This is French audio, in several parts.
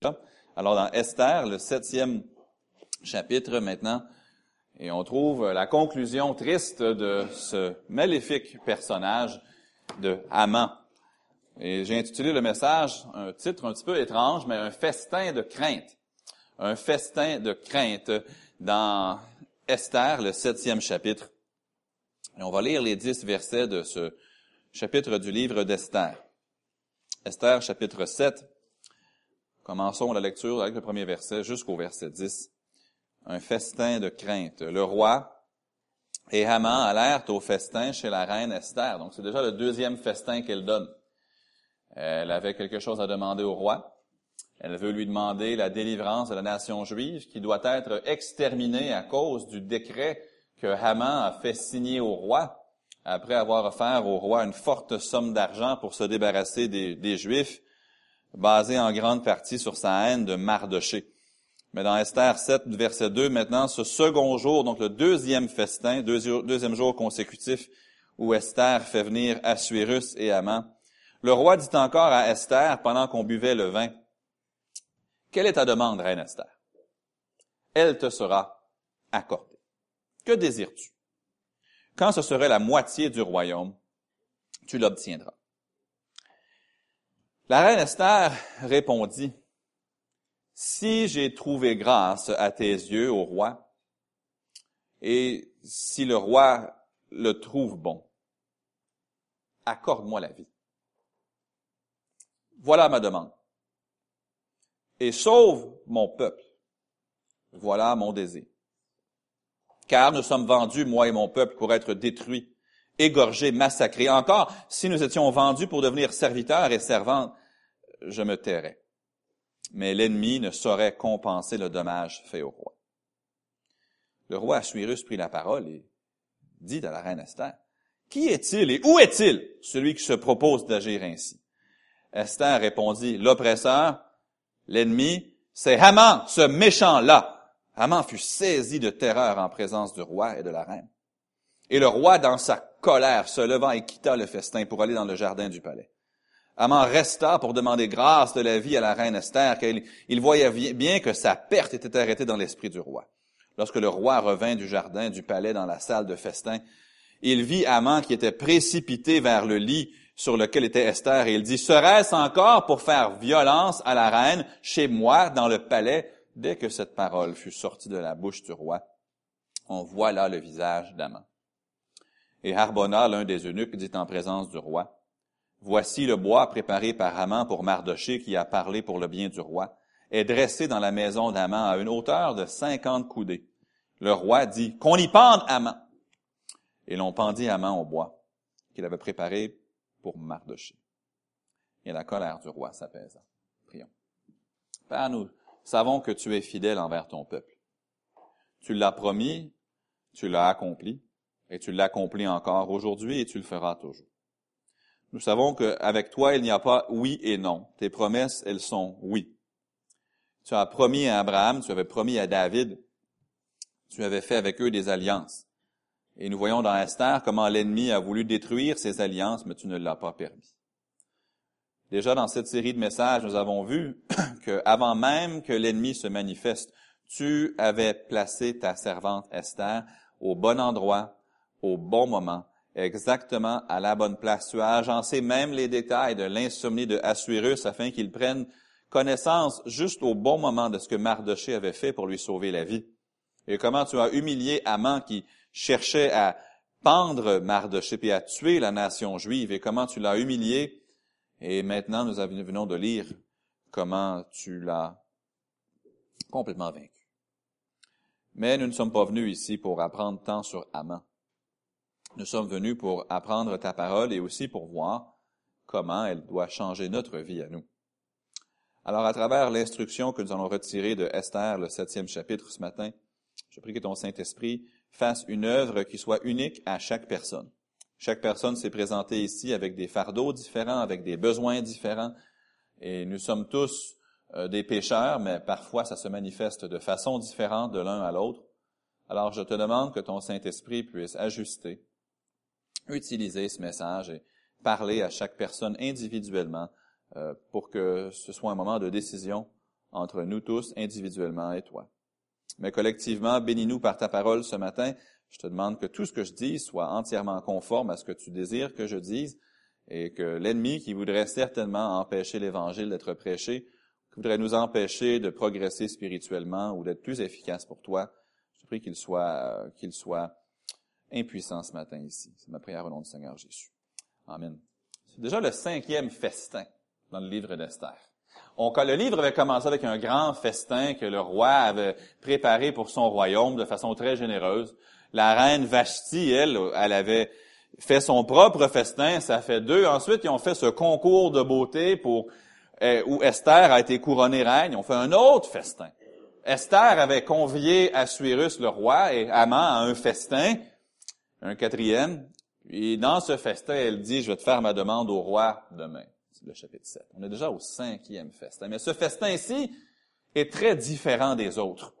Alors dans Esther, le septième chapitre maintenant, et on trouve la conclusion triste de ce maléfique personnage de Haman. Et j'ai intitulé le message, un titre un petit peu étrange, mais un festin de crainte. Un festin de crainte dans Esther, le septième chapitre. Et on va lire les dix versets de ce chapitre du livre d'Esther. Esther, chapitre 7. Commençons la lecture avec le premier verset jusqu'au verset 10. Un festin de crainte. Le roi et Haman allèrent au festin chez la reine Esther. Donc c'est déjà le deuxième festin qu'elle donne. Elle avait quelque chose à demander au roi. Elle veut lui demander la délivrance de la nation juive qui doit être exterminée à cause du décret que Haman a fait signer au roi après avoir offert au roi une forte somme d'argent pour se débarrasser des, Juifs, basé en grande partie sur sa haine de Mardoché. Mais dans Esther 7, verset 2, maintenant, ce second jour, donc le deuxième festin, deuxième jour consécutif, où Esther fait venir Assuérus et Haman, le roi dit encore à Esther, pendant qu'on buvait le vin, Quelle est ta demande, reine Esther? Elle te sera accordée. Que désires-tu? Quand ce serait la moitié du royaume, tu l'obtiendras. La reine Esther répondit, Si j'ai trouvé grâce à tes yeux, au roi, et si le roi le trouve bon, accorde-moi la vie. Voilà ma demande. Et sauve mon peuple. Voilà mon désir car nous sommes vendus, moi et mon peuple, pour être détruits, égorgés, massacrés. Encore, si nous étions vendus pour devenir serviteurs et servantes, je me tairais. Mais l'ennemi ne saurait compenser le dommage fait au roi. Le roi Assuérus prit la parole et dit à la reine Esther, Qui est-il et où est-il celui qui se propose d'agir ainsi? Esther répondit, L'oppresseur, l'ennemi, c'est Haman, ce méchant-là, Haman fut saisi de terreur en présence du roi et de la reine. Et le roi, dans sa colère, se levant et quitta le festin pour aller dans le jardin du palais. Haman resta pour demander grâce de la vie à la reine Esther, car il voyait bien que sa perte était arrêtée dans l'esprit du roi. Lorsque le roi revint du jardin du palais dans la salle de festin, il vit Haman qui était précipité vers le lit sur lequel était Esther, et il dit, serait-ce encore pour faire violence à la reine chez moi dans le palais? Dès que cette parole fut sortie de la bouche du roi, on voit là le visage d'Aman. Et Harbona, l'un des eunuques, dit en présence du roi, Voici le bois préparé par Haman pour Mardoché qui a parlé pour le bien du roi, est dressé dans la maison d'Aman à une hauteur de cinquante coudées. Le roi dit, qu'on y pende Haman. Et l'on pendit Haman au bois qu'il avait préparé pour Mardoché. Et la colère du roi s'apaisa. Prions. Père, nous savons que tu es fidèle envers ton peuple. Tu l'as promis, tu l'as accompli, et tu l'accomplis encore aujourd'hui et tu le feras toujours. Nous savons qu'avec toi, il n'y a pas oui et non. Tes promesses, elles sont oui. Tu as promis à Abraham, tu avais promis à David, tu avais fait avec eux des alliances. Et nous voyons dans Esther comment l'ennemi a voulu détruire ces alliances, mais tu ne l'as pas permis. Déjà dans cette série de messages, nous avons vu que avant même que l'ennemi se manifeste, tu avais placé ta servante Esther au bon endroit, au bon moment, exactement à la bonne place. Tu as agencé même les détails de l'insomnie de Assuérus afin qu'il prenne connaissance juste au bon moment de ce que Mardoché avait fait pour lui sauver la vie. Et comment tu as humilié Amant qui cherchait à pendre Mardoché et à tuer la nation juive et comment tu l'as humilié et maintenant, nous venons de lire comment tu l'as complètement vaincu. Mais nous ne sommes pas venus ici pour apprendre tant sur Amant. Nous sommes venus pour apprendre ta parole et aussi pour voir comment elle doit changer notre vie à nous. Alors, à travers l'instruction que nous allons retirer de Esther, le septième chapitre ce matin, je prie que ton Saint-Esprit fasse une œuvre qui soit unique à chaque personne. Chaque personne s'est présentée ici avec des fardeaux différents, avec des besoins différents. Et nous sommes tous euh, des pécheurs, mais parfois ça se manifeste de façon différente de l'un à l'autre. Alors je te demande que ton Saint-Esprit puisse ajuster, utiliser ce message et parler à chaque personne individuellement euh, pour que ce soit un moment de décision entre nous tous, individuellement et toi. Mais collectivement, bénis-nous par ta parole ce matin. Je te demande que tout ce que je dis soit entièrement conforme à ce que tu désires que je dise et que l'ennemi qui voudrait certainement empêcher l'Évangile d'être prêché, qui voudrait nous empêcher de progresser spirituellement ou d'être plus efficace pour toi, je prie qu'il soit, qu'il soit impuissant ce matin ici. C'est ma prière au nom du Seigneur Jésus. Amen. C'est déjà le cinquième festin dans le livre d'Esther. le livre avait commencé avec un grand festin que le roi avait préparé pour son royaume de façon très généreuse. La reine Vashti, elle, elle avait fait son propre festin, ça fait deux. Ensuite, ils ont fait ce concours de beauté pour euh, où Esther a été couronnée reine. Ils ont fait un autre festin. Esther avait convié Assuérus le roi et Haman à un festin, un quatrième. Et dans ce festin, elle dit, je vais te faire ma demande au roi demain. C'est le chapitre 7. On est déjà au cinquième festin. Mais ce festin ci est très différent des autres.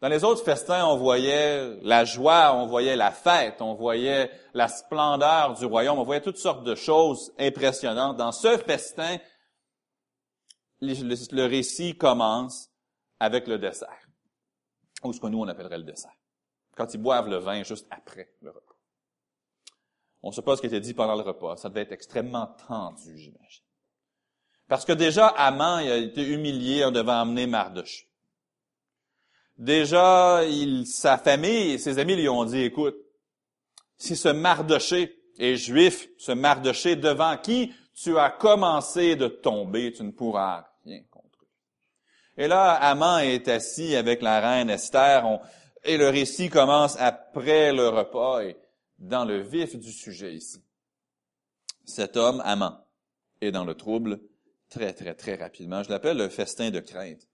Dans les autres festins, on voyait la joie, on voyait la fête, on voyait la splendeur du royaume, on voyait toutes sortes de choses impressionnantes. Dans ce festin, le, récit commence avec le dessert, ou ce que nous on appellerait le dessert, quand ils boivent le vin juste après le repas. On ne sait pas ce qui était dit pendant le repas, ça devait être extrêmement tendu, j'imagine. Parce que déjà, Amand a été humilié en devant amener Mardoche. Déjà, sa famille et ses amis lui ont dit, écoute, si ce Mardoché est juif, ce Mardoché devant qui tu as commencé de tomber, tu ne pourras rien contre lui. Et là, Amant est assis avec la reine Esther, et le récit commence après le repas et dans le vif du sujet ici. Cet homme, Amant, est dans le trouble très, très, très rapidement. Je l'appelle le festin de crainte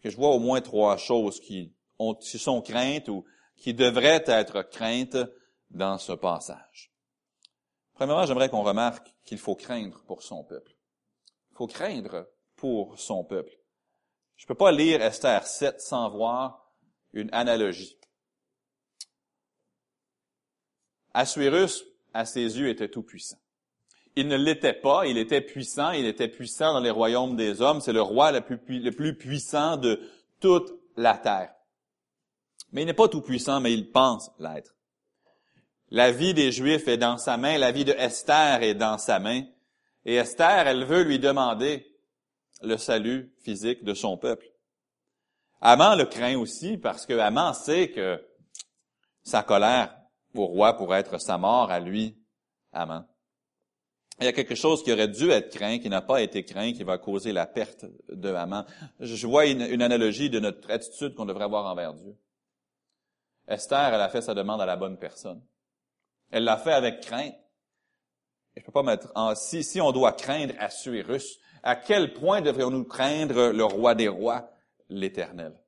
que je vois au moins trois choses qui, ont, qui sont craintes ou qui devraient être craintes dans ce passage. Premièrement, j'aimerais qu'on remarque qu'il faut craindre pour son peuple. Il faut craindre pour son peuple. Je ne peux pas lire Esther 7 sans voir une analogie. Assuérus, à ses yeux, était tout puissant. Il ne l'était pas, il était puissant, il était puissant dans les royaumes des hommes, c'est le roi le plus, le plus puissant de toute la terre. Mais il n'est pas tout puissant, mais il pense l'être. La vie des Juifs est dans sa main, la vie de Esther est dans sa main, et Esther, elle veut lui demander le salut physique de son peuple. Amant le craint aussi parce que Amant sait que sa colère au roi pourrait être sa mort à lui, Amant. Il y a quelque chose qui aurait dû être craint, qui n'a pas été craint, qui va causer la perte de Haman. Je vois une, analogie de notre attitude qu'on devrait avoir envers Dieu. Esther, elle a fait sa demande à la bonne personne. Elle l'a fait avec crainte. je peux pas mettre en, si, si on doit craindre Assuérus, à quel point devrions-nous craindre le roi des rois, l'éternel?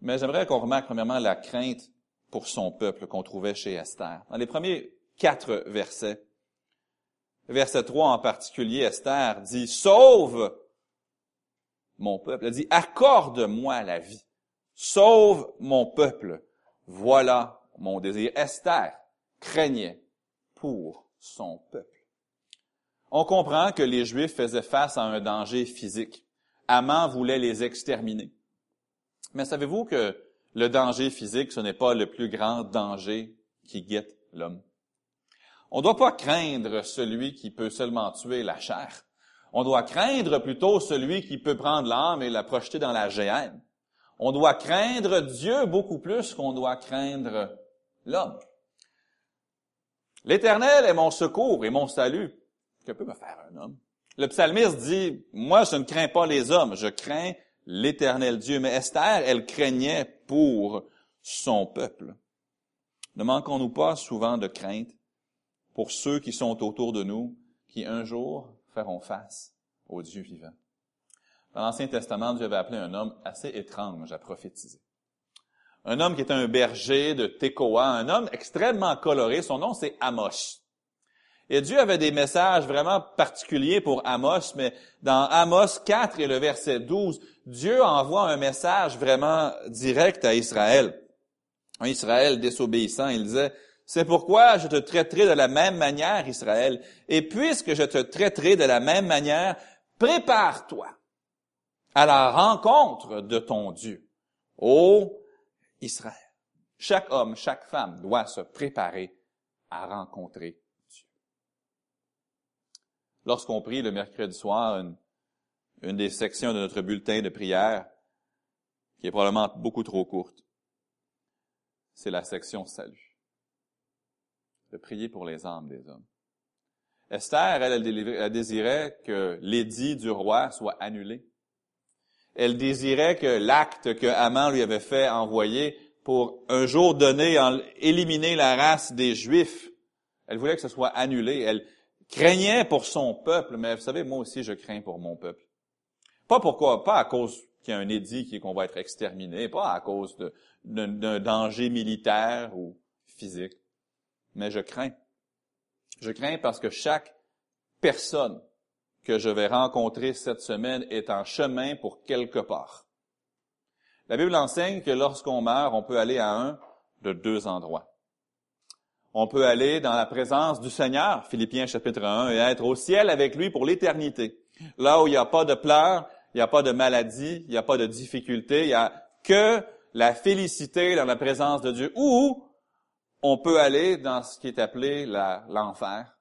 Mais j'aimerais qu'on remarque premièrement la crainte pour son peuple qu'on trouvait chez Esther. Dans les premiers quatre versets, verset 3 en particulier, Esther dit, sauve mon peuple. Elle dit, accorde-moi la vie. Sauve mon peuple. Voilà mon désir. Esther craignait pour son peuple. On comprend que les Juifs faisaient face à un danger physique. Amant voulait les exterminer. Mais savez-vous que le danger physique, ce n'est pas le plus grand danger qui guette l'homme? On ne doit pas craindre celui qui peut seulement tuer la chair. On doit craindre plutôt celui qui peut prendre l'âme et la projeter dans la géhenne. On doit craindre Dieu beaucoup plus qu'on doit craindre l'homme. L'Éternel est mon secours et mon salut. Que peut me faire un homme? Le psalmiste dit, moi je ne crains pas les hommes, je crains l'Éternel Dieu. Mais Esther, elle craignait pour son peuple. Ne manquons-nous pas souvent de crainte pour ceux qui sont autour de nous, qui un jour feront face au Dieu vivant. Dans l'Ancien Testament, Dieu avait appelé un homme assez étrange à prophétiser. Un homme qui était un berger de Tekoa, un homme extrêmement coloré. Son nom, c'est Amos. Et Dieu avait des messages vraiment particuliers pour Amos, mais dans Amos 4 et le verset 12, Dieu envoie un message vraiment direct à Israël. Un Israël désobéissant, il disait, c'est pourquoi je te traiterai de la même manière, Israël. Et puisque je te traiterai de la même manière, prépare-toi à la rencontre de ton Dieu. Ô Israël, chaque homme, chaque femme doit se préparer à rencontrer. Lorsqu'on prie le mercredi soir, une, des sections de notre bulletin de prière, qui est probablement beaucoup trop courte, c'est la section salut. De prier pour les âmes des hommes. Esther, elle, elle désirait que l'édit du roi soit annulé. Elle désirait que l'acte que Haman lui avait fait envoyer pour un jour donné éliminer la race des Juifs, elle voulait que ce soit annulé. Elle craignait pour son peuple, mais vous savez, moi aussi, je crains pour mon peuple. Pas pourquoi, pas à cause qu'il y a un édit qui qu'on va être exterminé, pas à cause d'un danger militaire ou physique, mais je crains. Je crains parce que chaque personne que je vais rencontrer cette semaine est en chemin pour quelque part. La Bible enseigne que lorsqu'on meurt, on peut aller à un de deux endroits. On peut aller dans la présence du Seigneur, Philippiens chapitre 1, et être au ciel avec lui pour l'éternité. Là où il n'y a pas de pleurs, il n'y a pas de maladie, il n'y a pas de difficulté, il n'y a que la félicité dans la présence de Dieu. Ou on peut aller dans ce qui est appelé l'enfer,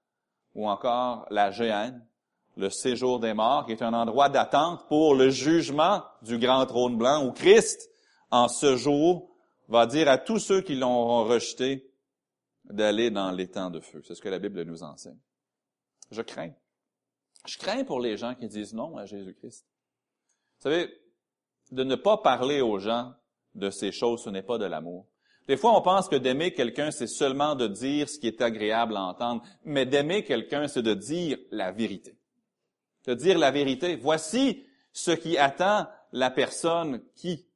ou encore la géhenne, le séjour des morts, qui est un endroit d'attente pour le jugement du grand trône blanc, où Christ, en ce jour, va dire à tous ceux qui l'ont rejeté d'aller dans l'étang de feu. C'est ce que la Bible nous enseigne. Je crains. Je crains pour les gens qui disent non à Jésus-Christ. Vous savez, de ne pas parler aux gens de ces choses, ce n'est pas de l'amour. Des fois, on pense que d'aimer quelqu'un, c'est seulement de dire ce qui est agréable à entendre, mais d'aimer quelqu'un, c'est de dire la vérité de dire la vérité. Voici ce qui attend la personne qui.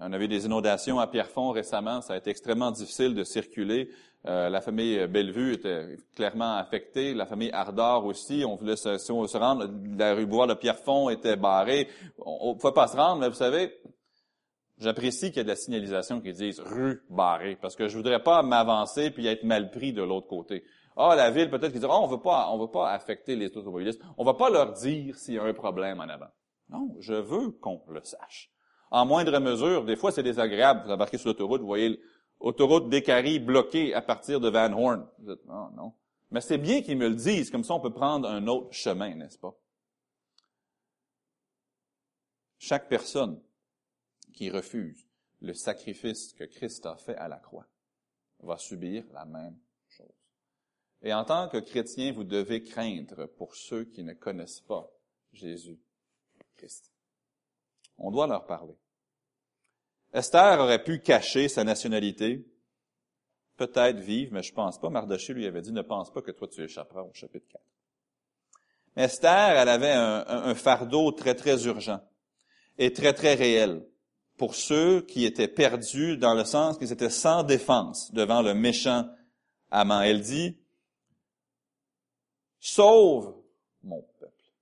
On avait des inondations à Pierrefonds récemment, ça a été extrêmement difficile de circuler. Euh, la famille Bellevue était clairement affectée, la famille Ardor aussi. On voulait se, se rendre, la rue Bois de Pierrefonds était barrée. On ne pouvait pas se rendre, mais vous savez, j'apprécie qu'il y ait de la signalisation qui dise rue barrée, parce que je voudrais pas m'avancer puis être mal pris de l'autre côté. Ah, la ville, peut-être qu'ils diront, oh, on veut pas, on veut pas affecter les automobilistes. On va pas leur dire s'il y a un problème en avant. Non, je veux qu'on le sache. En moindre mesure, des fois, c'est désagréable. Vous embarquez sur l'autoroute, vous voyez l'autoroute d'Écarie bloquée à partir de Van Horn. Vous dites, non, non. Mais c'est bien qu'ils me le disent, comme ça on peut prendre un autre chemin, n'est-ce pas? Chaque personne qui refuse le sacrifice que Christ a fait à la croix va subir la même et en tant que chrétien, vous devez craindre pour ceux qui ne connaissent pas Jésus-Christ. On doit leur parler. Esther aurait pu cacher sa nationalité, peut-être vivre, mais je pense pas. Mardoché lui avait dit, ne pense pas que toi tu échapperas au chapitre 4. Esther, elle avait un, fardeau très, très urgent et très, très réel pour ceux qui étaient perdus dans le sens qu'ils étaient sans défense devant le méchant amant. Elle dit, Sauve mon peuple.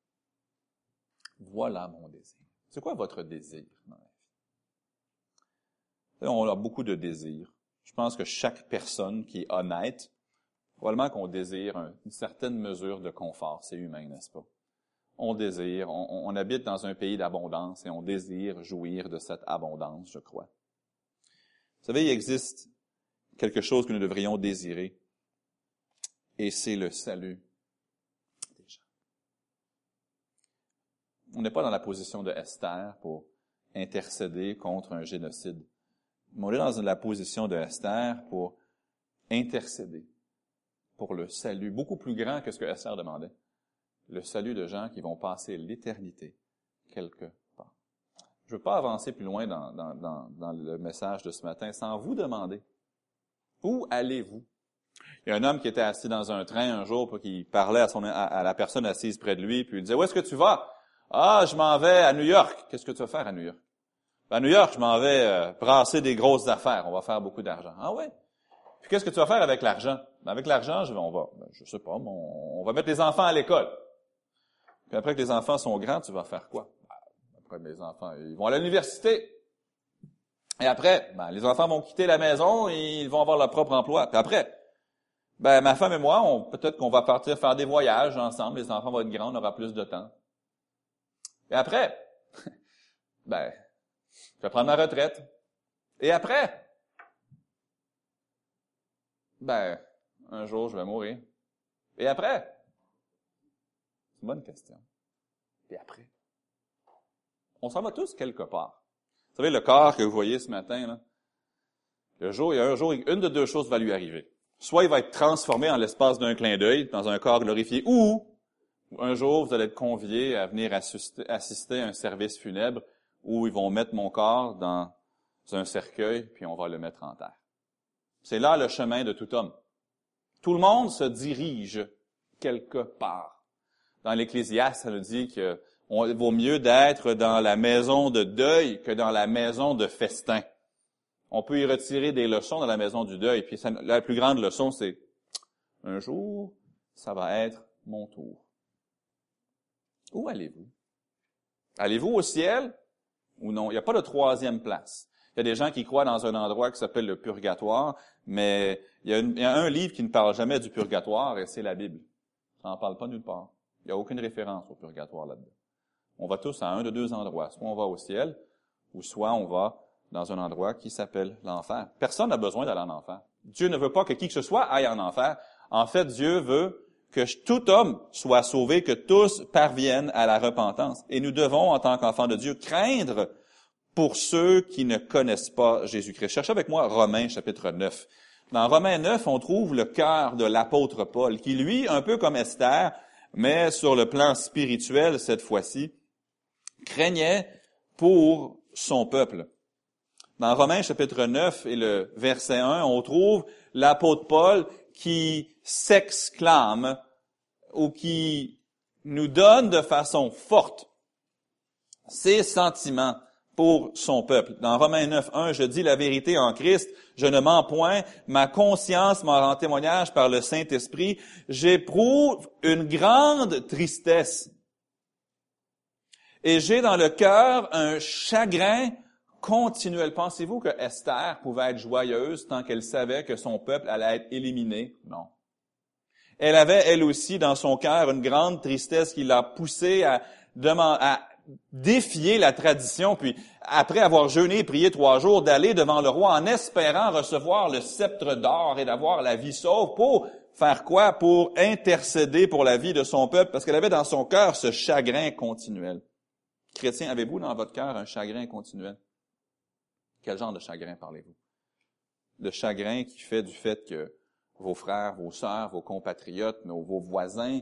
Voilà mon. C'est quoi votre désir? On a beaucoup de désirs. Je pense que chaque personne qui est honnête, probablement qu'on désire une certaine mesure de confort. C'est humain, n'est-ce pas? On désire, on, on habite dans un pays d'abondance et on désire jouir de cette abondance, je crois. Vous savez, il existe quelque chose que nous devrions désirer, et c'est le salut on n'est pas dans la position de Esther pour intercéder contre un génocide. On est dans la position de Esther pour intercéder pour le salut, beaucoup plus grand que ce que Esther demandait. Le salut de gens qui vont passer l'éternité quelque part. Je ne veux pas avancer plus loin dans, le message de ce matin sans vous demander, où allez-vous? Il y a un homme qui était assis dans un train un jour, pour qu'il parlait à, à la personne assise près de lui, puis il disait, où est-ce que tu vas? Ah, je m'en vais à New York. Qu'est-ce que tu vas faire à New York? Ben, à New York, je m'en vais euh, brasser des grosses affaires. On va faire beaucoup d'argent. Ah ouais? Puis qu'est-ce que tu vas faire avec l'argent? Ben, avec l'argent, je vais, on va, ben, je sais pas, on, va mettre les enfants à l'école. Puis après que les enfants sont grands, tu vas faire quoi? Ben, après, mes enfants, ils vont à l'université. Et après, ben, les enfants vont quitter la maison et ils vont avoir leur propre emploi. Puis après, ben, ma femme et moi, peut-être qu'on va partir faire des voyages ensemble. Les enfants vont être grands, on aura plus de temps. Et après, Ben, je vais prendre ma retraite. Et après? Ben, un jour, je vais mourir. Et après? C'est une bonne question. Et après? On s'en va tous quelque part. Vous savez, le corps que vous voyez ce matin, là, le jour, il y a un jour, une de deux choses va lui arriver. Soit il va être transformé en l'espace d'un clin d'œil dans un corps glorifié, ou un jour vous allez être convié à venir assister, à un service funèbre où ils vont mettre mon corps dans un cercueil, puis on va le mettre en terre. C'est là le chemin de tout homme. Tout le monde se dirige quelque part. Dans l'Ecclésiaste, ça nous dit qu'il vaut mieux d'être dans la maison de deuil que dans la maison de festin. On peut y retirer des leçons dans la maison du deuil. Puis la plus grande leçon, c'est un jour, ça va être mon tour. Où allez-vous? Allez-vous au ciel ou non? Il n'y a pas de troisième place. Il y a des gens qui croient dans un endroit qui s'appelle le purgatoire, mais il y, a un livre qui ne parle jamais du purgatoire et c'est la Bible. Ça n'en parle pas nulle part. Il n'y a aucune référence au purgatoire là-dedans. On va tous à un de deux endroits. Soit on va au ciel, ou soit on va dans un endroit qui s'appelle l'enfer. Personne n'a besoin d'aller en enfer. Dieu ne veut pas que qui que ce soit aille en enfer. En fait, Dieu veut que tout homme soit sauvé, que tous parviennent à la repentance. Et nous devons, en tant qu'enfants de Dieu, craindre pour ceux qui ne connaissent pas Jésus-Christ. Cherchez avec moi Romains chapitre 9. Dans Romains 9, on trouve le cœur de l'apôtre Paul, qui lui, un peu comme Esther, mais sur le plan spirituel cette fois-ci, craignait pour son peuple. Dans Romains chapitre 9 et le verset 1, on trouve l'apôtre Paul qui s'exclame ou qui nous donne de façon forte ses sentiments pour son peuple. Dans Romains 9, 1, je dis la vérité en Christ, je ne mens point, ma conscience m'en rend témoignage par le Saint-Esprit, j'éprouve une grande tristesse. Et j'ai dans le cœur un chagrin continuel. Pensez-vous que Esther pouvait être joyeuse tant qu'elle savait que son peuple allait être éliminé? Non. Elle avait, elle aussi, dans son cœur, une grande tristesse qui l'a poussée à, à défier la tradition, puis après avoir jeûné et prié trois jours, d'aller devant le roi en espérant recevoir le sceptre d'or et d'avoir la vie sauve pour faire quoi? Pour intercéder pour la vie de son peuple, parce qu'elle avait dans son cœur ce chagrin continuel. Chrétien, avez-vous dans votre cœur un chagrin continuel? Quel genre de chagrin parlez-vous? Le chagrin qui fait du fait que vos frères, vos sœurs, vos compatriotes, vos voisins,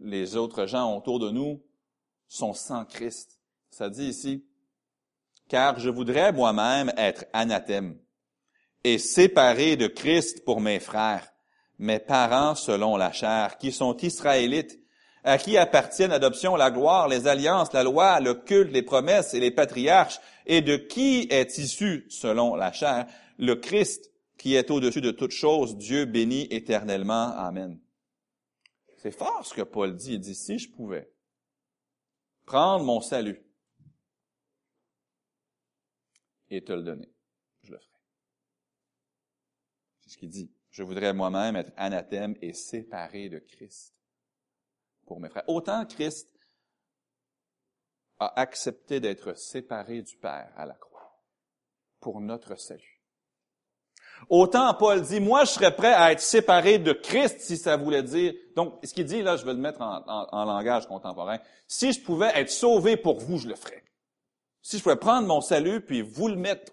les autres gens autour de nous sont sans Christ. Ça dit ici, car je voudrais moi-même être anathème et séparé de Christ pour mes frères, mes parents selon la chair, qui sont israélites, à qui appartiennent l'adoption, la gloire, les alliances, la loi, le culte, les promesses et les patriarches, et de qui est issu, selon la chair, le Christ, qui est au-dessus de toutes choses, Dieu béni éternellement. Amen. C'est fort ce que Paul dit. Il dit, si je pouvais prendre mon salut et te le donner, je le ferais. C'est ce qu'il dit. Je voudrais moi-même être anathème et séparé de Christ Autant Christ a accepté d'être séparé du Père à la croix pour notre salut. Autant Paul dit, moi je serais prêt à être séparé de Christ si ça voulait dire, donc ce qu'il dit là, je vais le mettre en, langage contemporain, si je pouvais être sauvé pour vous, je le ferais. Si je pouvais prendre mon salut puis vous le mettre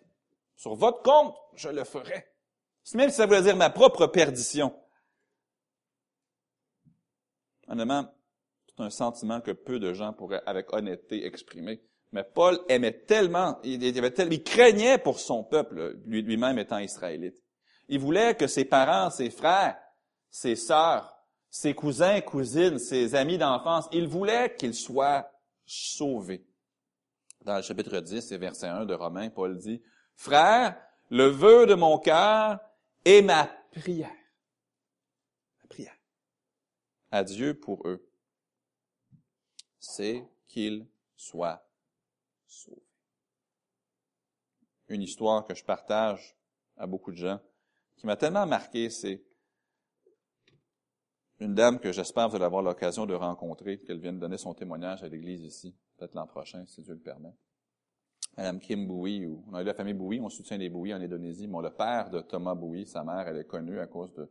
sur votre compte, je le ferais. Même si ça voulait dire ma propre perdition. C'est un sentiment que peu de gens pourraient avec honnêteté exprimer. Mais Paul aimait tellement, il, craignait pour son peuple, lui-même étant israélite. Il voulait que ses parents, ses frères, ses sœurs, ses cousins, cousines, ses amis d'enfance, il voulait qu'ils soient sauvés. Dans le chapitre 10 et verset 1 de Romains, Paul dit, Frère, le vœu de mon cœur est ma prière. Ma prière. À Dieu pour eux c'est qu'il soit sauvé. Une histoire que je partage à beaucoup de gens, qui m'a tellement marqué, c'est une dame que j'espère vous allez avoir l'occasion de rencontrer, qu'elle vienne donner son témoignage à l'église ici, peut-être l'an prochain, si Dieu le permet. Madame Kim Bowie, ou, on a eu la famille Bowie, on soutient les Bowie en Indonésie. Bon, le père de Thomas Bowie, sa mère, elle est connue à cause de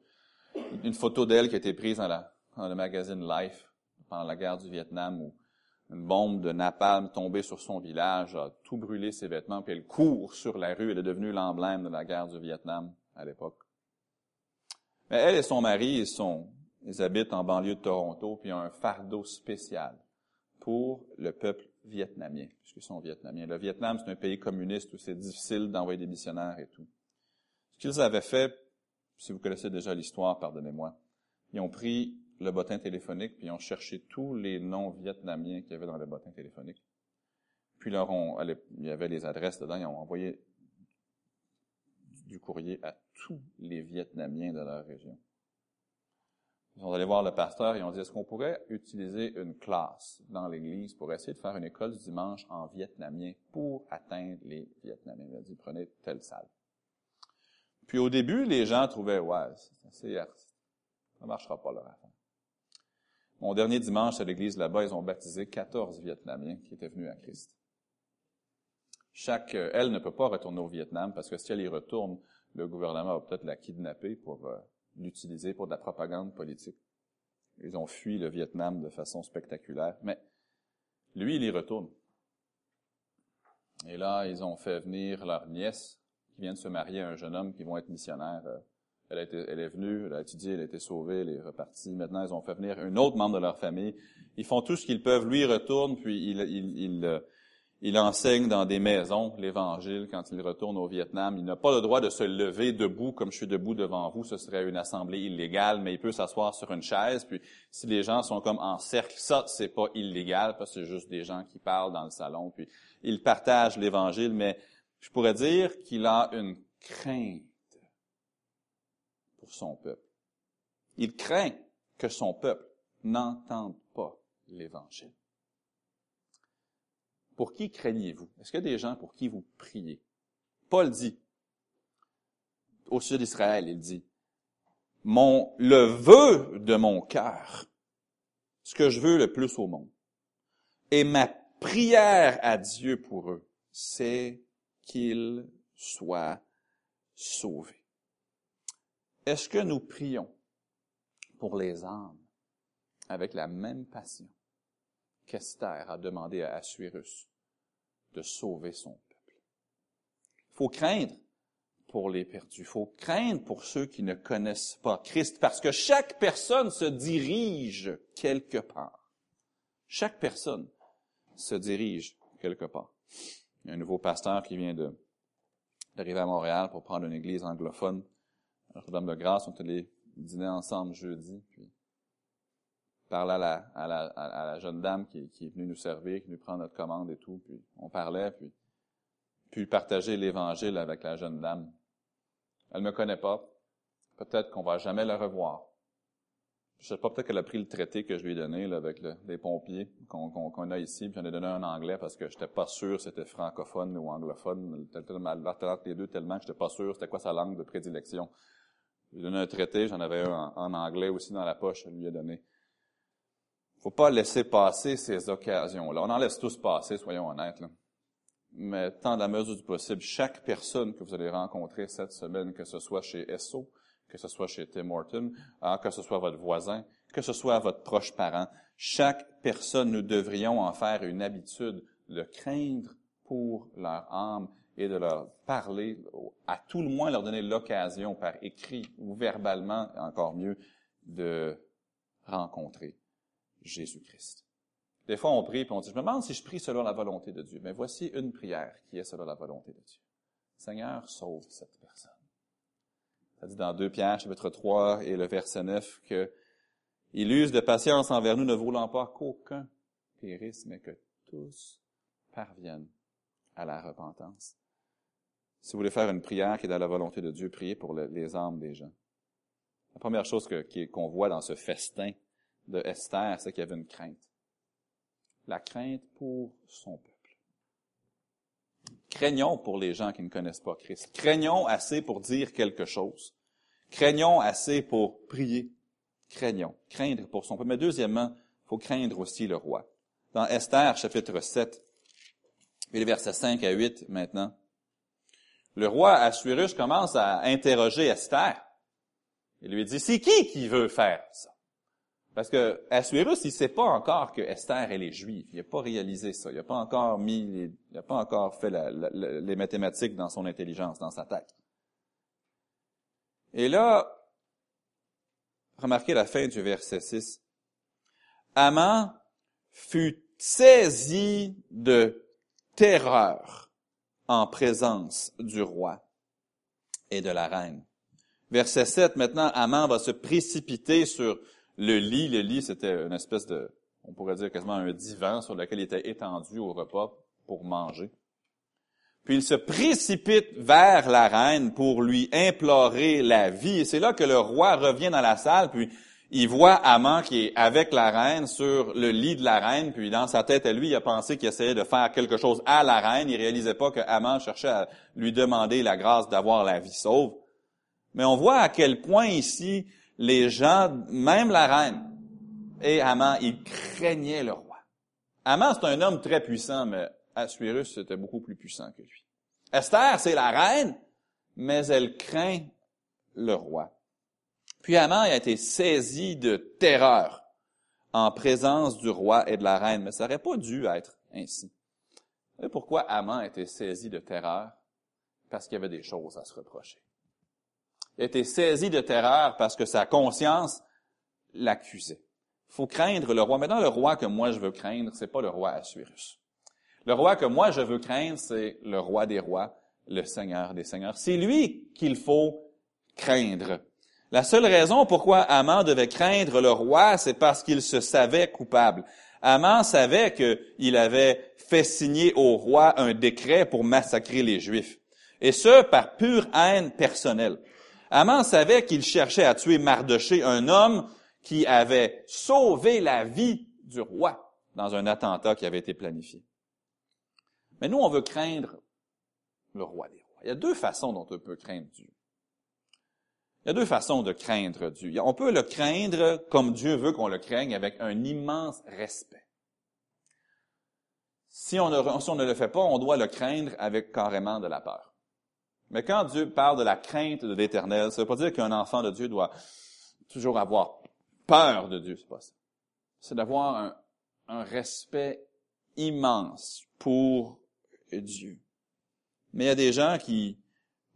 une photo d'elle qui a été prise dans, dans le magazine Life pendant la guerre du Vietnam où une bombe de napalm tombée sur son village a tout brûlé ses vêtements, puis elle court sur la rue. Elle est devenue l'emblème de la guerre du Vietnam à l'époque. Mais elle et son mari, ils, sont, ils habitent en banlieue de Toronto, puis ils ont un fardeau spécial pour le peuple vietnamien, puisqu'ils sont vietnamiens. Le Vietnam, c'est un pays communiste où c'est difficile d'envoyer des missionnaires et tout. Ce qu'ils avaient fait, si vous connaissez déjà l'histoire, pardonnez-moi, ils ont pris le bottin téléphonique, puis ils ont cherché tous les noms vietnamiens qu'il y avait dans le bottin téléphonique. Puis ont, il y avait les adresses dedans, ils ont envoyé du courrier à tous les Vietnamiens de leur région. Ils sont allés voir le pasteur et ils ont dit, est-ce qu'on pourrait utiliser une classe dans l'église pour essayer de faire une école du dimanche en vietnamien pour atteindre les Vietnamiens? Il a dit, prenez telle salle. Puis au début, les gens trouvaient, ouais, c'est ça marchera pas leur. Mon dernier dimanche à l'église là-bas, ils ont baptisé 14 Vietnamiens qui étaient venus à Christ. Chaque, euh, elle ne peut pas retourner au Vietnam parce que si elle y retourne, le gouvernement va peut-être la kidnapper pour euh, l'utiliser pour de la propagande politique. Ils ont fui le Vietnam de façon spectaculaire, mais lui, il y retourne. Et là, ils ont fait venir leur nièce qui vient de se marier à un jeune homme qui vont être missionnaires. Euh, elle, est venue, elle a étudié, elle a été sauvée, elle est repartie. Maintenant, ils ont fait venir un autre membre de leur famille. Ils font tout ce qu'ils peuvent. Lui, il retourne, puis il, euh, il enseigne dans des maisons l'Évangile quand il retourne au Vietnam. Il n'a pas le droit de se lever debout comme je suis debout devant vous. Ce serait une assemblée illégale, mais il peut s'asseoir sur une chaise. Puis si les gens sont comme en cercle, ça, c'est pas illégal parce que c'est juste des gens qui parlent dans le salon. Puis il partage l'Évangile, mais je pourrais dire qu'il a une crainte son peuple. Il craint que son peuple n'entende pas l'Évangile. Pour qui craignez-vous? Est-ce qu'il y a des gens pour qui vous priez? Paul dit, au sud d'Israël, il dit, mon, le vœu de mon cœur, ce que je veux le plus au monde, et ma prière à Dieu pour eux, c'est qu'ils soient sauvés. Est-ce que nous prions pour les âmes avec la même passion qu'Esther a demandé à Assuérus de sauver son peuple? Il faut craindre pour les perdus. Il faut craindre pour ceux qui ne connaissent pas Christ, parce que chaque personne se dirige quelque part. Chaque personne se dirige quelque part. Il y a un nouveau pasteur qui vient de, d'arriver à Montréal pour prendre une église anglophone. Notre-Dame de Grâce, on est allés dîner ensemble jeudi, puis parlait à la, à la, jeune dame qui, est venue nous servir, qui nous prend notre commande et tout, puis on parlait, puis, puis partager l'Évangile avec la jeune dame. Elle me connaît pas. Peut-être qu'on va jamais la revoir. Je sais pas, peut-être qu'elle a pris le traité que je lui ai donné là, avec le, les pompiers qu'on a ici, puis j'en ai donné un anglais parce que j'étais pas sûr c'était francophone ou anglophone. Elle les deux tellement que j'étais pas sûr c'était quoi sa langue de prédilection. J'ai donné un traité, j'en avais un en, anglais aussi dans la poche, je lui ai donné faut pas laisser passer ces occasions-là. On en laisse tous passer, soyons honnêtes. Là. Mais tant de la mesure du possible, chaque personne que vous allez rencontrer cette semaine, que ce soit chez Esso, que ce soit chez Tim Horton, hein, que ce soit votre voisin, que ce soit votre proche parent, chaque personne, nous devrions en faire une habitude de craindre pour leur âme et de leur parler, à tout le moins leur donner l'occasion par écrit ou verbalement, encore mieux, de rencontrer Jésus-Christ. Des fois, on prie et on dit, je me demande si je prie selon la volonté de Dieu. Mais voici une prière qui est selon la volonté de Dieu. Seigneur, sauve cette personne. Ça dit dans 2 Pierre, chapitre 3 et le verset 9 que il use de patience envers nous, ne voulant pas qu'aucun périsse, mais que tous parviennent à la repentance. Si vous voulez faire une prière qui est dans la volonté de Dieu, priez pour les âmes des gens. La première chose qu'on voit dans ce festin de Esther, c'est qu'il y avait une crainte. La crainte pour son peuple. Craignons pour les gens qui ne connaissent pas Christ. Craignons assez pour dire quelque chose. Craignons assez pour prier. Craignons. Craindre pour son peuple. Mais deuxièmement, il faut craindre aussi le roi. Dans Esther, chapitre 7, Puis les versets 5 à 8 maintenant. Le roi Assuérus commence à interroger Esther. Il lui dit, c'est qui qui veut faire ça? Parce que Assuérus, il sait pas encore que Esther, elle est juive. Il n'a pas réalisé ça. Il n'a pas encore mis, il n'a pas encore fait les mathématiques dans son intelligence, dans sa tête. Et là, remarquez la fin du verset 6. Aman fut saisi de terreur en présence du roi et de la reine. Verset 7, maintenant, Aman va se précipiter sur le lit. Le lit, c'était une espèce de, on pourrait dire quasiment un divan sur lequel il était étendu au repas pour manger. Puis il se précipite vers la reine pour lui implorer la vie. Et c'est là que le roi revient dans la salle, puis il voit Amant qui est avec la reine sur le lit de la reine, puis dans sa tête à lui, il a pensé qu'il essayait de faire quelque chose à la reine. Il réalisait pas que Amant cherchait à lui demander la grâce d'avoir la vie sauve. Mais on voit à quel point ici, les gens, même la reine et Amant, ils craignaient le roi. Amant, c'est un homme très puissant, mais Assuérus était beaucoup plus puissant que lui. Esther, c'est la reine, mais elle craint le roi. Puis Amant a été saisi de terreur en présence du roi et de la reine, mais ça n'aurait pas dû être ainsi. Et pourquoi Amant a été saisi de terreur? Parce qu'il y avait des choses à se reprocher. Il a été saisi de terreur parce que sa conscience l'accusait. Il faut craindre le roi. Maintenant, le roi que moi je veux craindre, c'est pas le roi Assuérus. Le roi que moi je veux craindre, c'est le roi des rois, le Seigneur des seigneurs. C'est lui qu'il faut craindre. La seule raison pourquoi Aman devait craindre le roi, c'est parce qu'il se savait coupable. Aman savait qu'il avait fait signer au roi un décret pour massacrer les Juifs. Et ce, par pure haine personnelle. Aman savait qu'il cherchait à tuer Mardoché, un homme qui avait sauvé la vie du roi dans un attentat qui avait été planifié. Mais nous, on veut craindre le roi des rois. Il y a deux façons dont on peut craindre Dieu. Il y a deux façons de craindre Dieu. On peut le craindre comme Dieu veut qu'on le craigne, avec un immense respect. Si on, ne, le fait pas, on doit le craindre avec carrément de la peur. Mais quand Dieu parle de la crainte de l'Éternel, ça ne veut pas dire qu'un enfant de Dieu doit toujours avoir peur de Dieu, c'est pas ça. C'est d'avoir un respect immense pour Dieu. Mais il y a des gens qui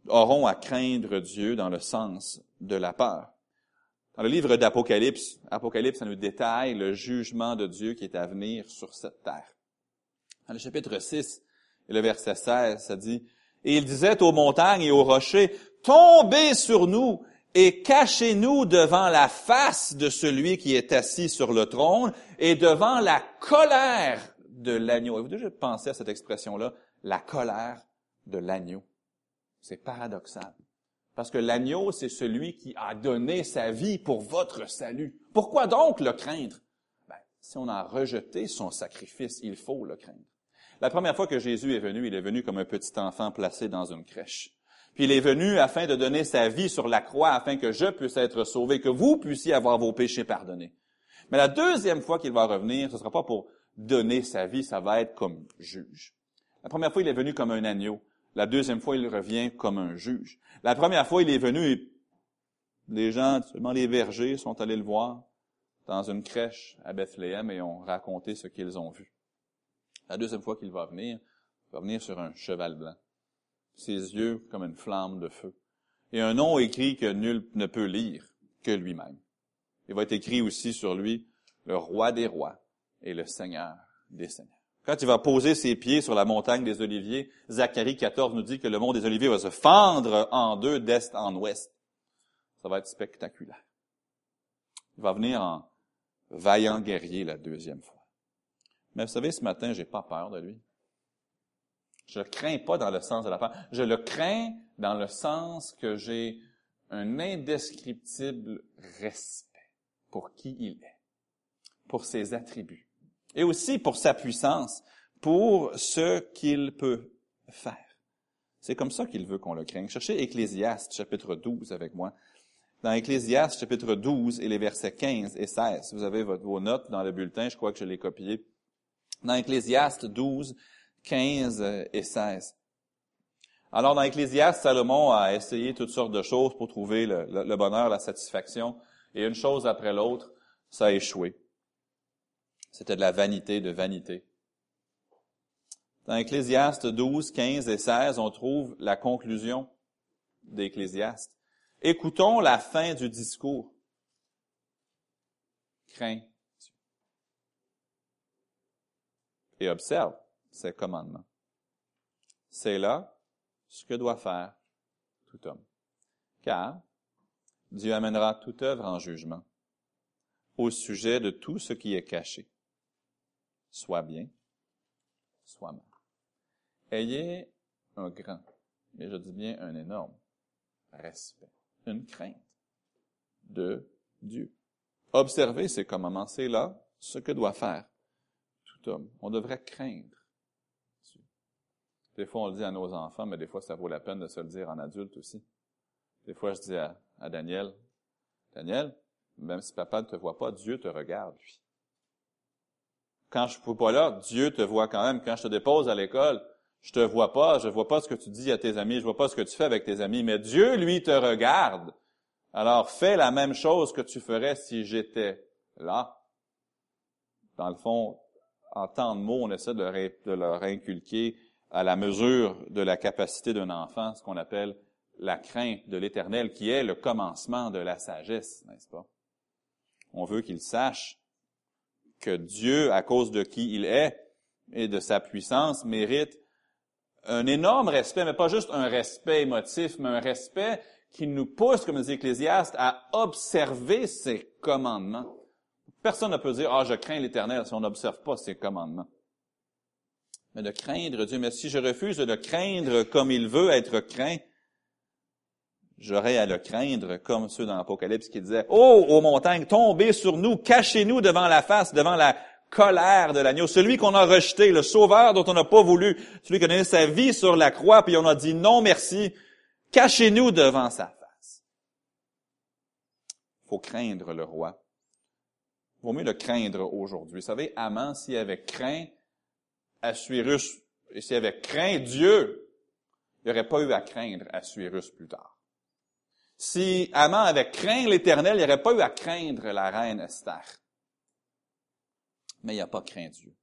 auront à craindre Dieu dans le sens de la peur. Dans le livre d'Apocalypse, Apocalypse, ça nous détaille le jugement de Dieu qui est à venir sur cette terre. Dans le chapitre 6 et le verset 16, ça dit, Et il disait aux montagnes et aux rochers, Tombez sur nous et cachez-nous devant la face de celui qui est assis sur le trône et devant la colère de l'agneau. Avez-vous déjà pensé à cette expression-là? La colère de l'agneau? C'est paradoxal. Parce que l'agneau, c'est celui qui a donné sa vie pour votre salut. Pourquoi donc le craindre? Ben, si on a rejeté son sacrifice, il faut le craindre. La première fois que Jésus est venu, il est venu comme un petit enfant placé dans une crèche. Puis il est venu afin de donner sa vie sur la croix, afin que je puisse être sauvé, que vous puissiez avoir vos péchés pardonnés. Mais la deuxième fois qu'il va revenir, ce ne sera pas pour donner sa vie, ça va être comme juge. La première fois, il est venu comme un agneau. La deuxième fois, il revient comme un juge. La première fois, il est venu et les gens, seulement les bergers, sont allés le voir dans une crèche à Bethléem et ont raconté ce qu'ils ont vu. La deuxième fois qu'il va venir, il va venir sur un cheval blanc. Ses yeux comme une flamme de feu. Et un nom écrit que nul ne peut lire que lui-même. Il va être écrit aussi sur lui, le roi des rois et le seigneur des seigneurs. Quand il va poser ses pieds sur la montagne des Oliviers, Zacharie 14 nous dit que le mont des Oliviers va se fendre en deux d'est en ouest. Ça va être spectaculaire. Il va venir en vaillant guerrier la deuxième fois. Mais vous savez, ce matin, j'ai pas peur de lui. Je le crains pas dans le sens de la peur. Je le crains dans le sens que j'ai un indescriptible respect pour qui il est, pour ses attributs et aussi pour sa puissance, pour ce qu'il peut faire. C'est comme ça qu'il veut qu'on le craigne. Cherchez Ecclésiaste chapitre 12 avec moi. Dans Ecclésiaste chapitre 12 et les versets 15 et 16, vous avez vos notes dans le bulletin, je crois que je l'ai copié. Dans Ecclésiaste 12, 15 et 16. Alors, dans Ecclésiaste, Salomon a essayé toutes sortes de choses pour trouver le, le bonheur, la satisfaction, et une chose après l'autre, ça a échoué. C'était de la vanité de vanité. Dans Ecclésiaste 12, 15 et 16, on trouve la conclusion d'Ecclésiaste. Écoutons la fin du discours. Crains et observe ses commandements. C'est là ce que doit faire tout homme. Car Dieu amènera toute œuvre en jugement au sujet de tout ce qui est caché, soit bien, soit mal. Ayez un grand, et je dis bien un énorme, respect, une crainte de Dieu. Observez ces commandements, c'est là ce que doit faire tout homme. On devrait craindre Des fois, on le dit à nos enfants, mais des fois, ça vaut la peine de se le dire en adulte aussi. Des fois, je dis à Daniel, Daniel, même si papa ne te voit pas, Dieu te regarde, lui. Quand je ne suis pas là, Dieu te voit quand même. Quand je te dépose à l'école, je te vois pas, je vois pas ce que tu dis à tes amis, je vois pas ce que tu fais avec tes amis, mais Dieu, lui, te regarde. Alors, fais la même chose que tu ferais si j'étais là. Dans le fond, en tant de mots, on essaie de leur, de leur inculquer à la mesure de la capacité d'un enfant, ce qu'on appelle la crainte de l'éternel, qui est le commencement de la sagesse, n'est-ce pas? On veut qu'il sache que Dieu, à cause de qui il est et de sa puissance, mérite un énorme respect, mais pas juste un respect émotif, mais un respect qui nous pousse, comme dit Ecclésiaste, à observer ses commandements. Personne ne peut dire, ah, je crains l'Éternel si on n'observe pas ses commandements. Mais de craindre Dieu. Mais si je refuse de craindre comme il veut être craint, j'aurais à le craindre comme ceux dans l'Apocalypse qui disaient, oh, aux montagnes, tombez sur nous, cachez-nous devant la face, devant la colère de l'agneau, celui qu'on a rejeté, le sauveur dont on n'a pas voulu, celui qui a donné sa vie sur la croix, puis on a dit non merci, cachez-nous devant sa face. Faut craindre le roi. Vaut mieux le craindre aujourd'hui. Vous savez, Amant, s'il avait craint Assuérus, et s'il avait craint Dieu, il n'y aurait pas eu à craindre Assuérus plus tard. Si Amant avait craint l'Éternel, il n'y aurait pas eu à craindre la reine Esther mais il n'a pas craint Dieu.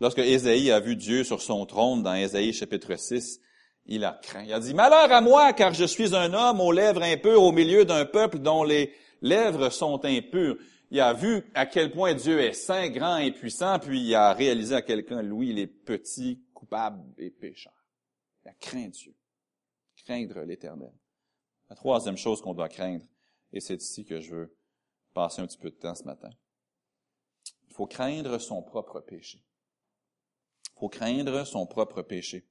Lorsque Ésaïe a vu Dieu sur son trône dans Ésaïe chapitre 6, il a craint. Il a dit, Malheur à moi, car je suis un homme aux lèvres impures au milieu d'un peuple dont les lèvres sont impures. Il a vu à quel point Dieu est saint, grand et puissant, puis il a réalisé à quel point lui, il est petit, coupable et pécheur. Il a craint Dieu. Craindre l'éternel. La troisième chose qu'on doit craindre, et c'est ici que je veux passer un petit peu de temps ce matin, il faut craindre son propre péché. Il faut craindre son propre péché.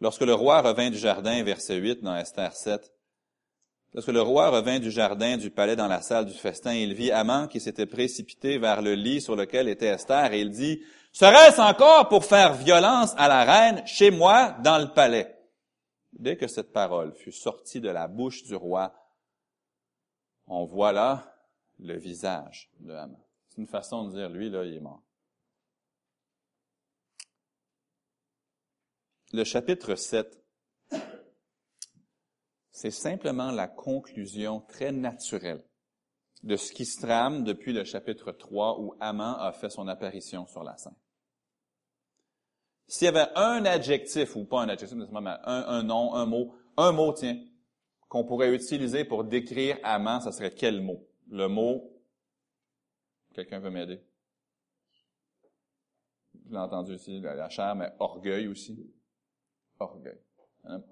Lorsque le roi revint du jardin, verset 8 dans Esther 7, lorsque le roi revint du jardin du palais dans la salle du festin, il vit Amant qui s'était précipité vers le lit sur lequel était Esther et il dit, Serait-ce encore pour faire violence à la reine chez moi dans le palais? Dès que cette parole fut sortie de la bouche du roi, on voit là le visage de Amant. C'est une façon de dire, lui, là, il est mort. Le chapitre 7, c'est simplement la conclusion très naturelle de ce qui se trame depuis le chapitre 3 où Amant a fait son apparition sur la scène. S'il y avait un adjectif, ou pas un adjectif, un, un nom, un mot, un mot, tiens, qu'on pourrait utiliser pour décrire Amant, ça serait quel mot? Le mot Quelqu'un veut m'aider? Je l'ai entendu aussi, la, chair, mais orgueil aussi. Orgueil. Orgueil.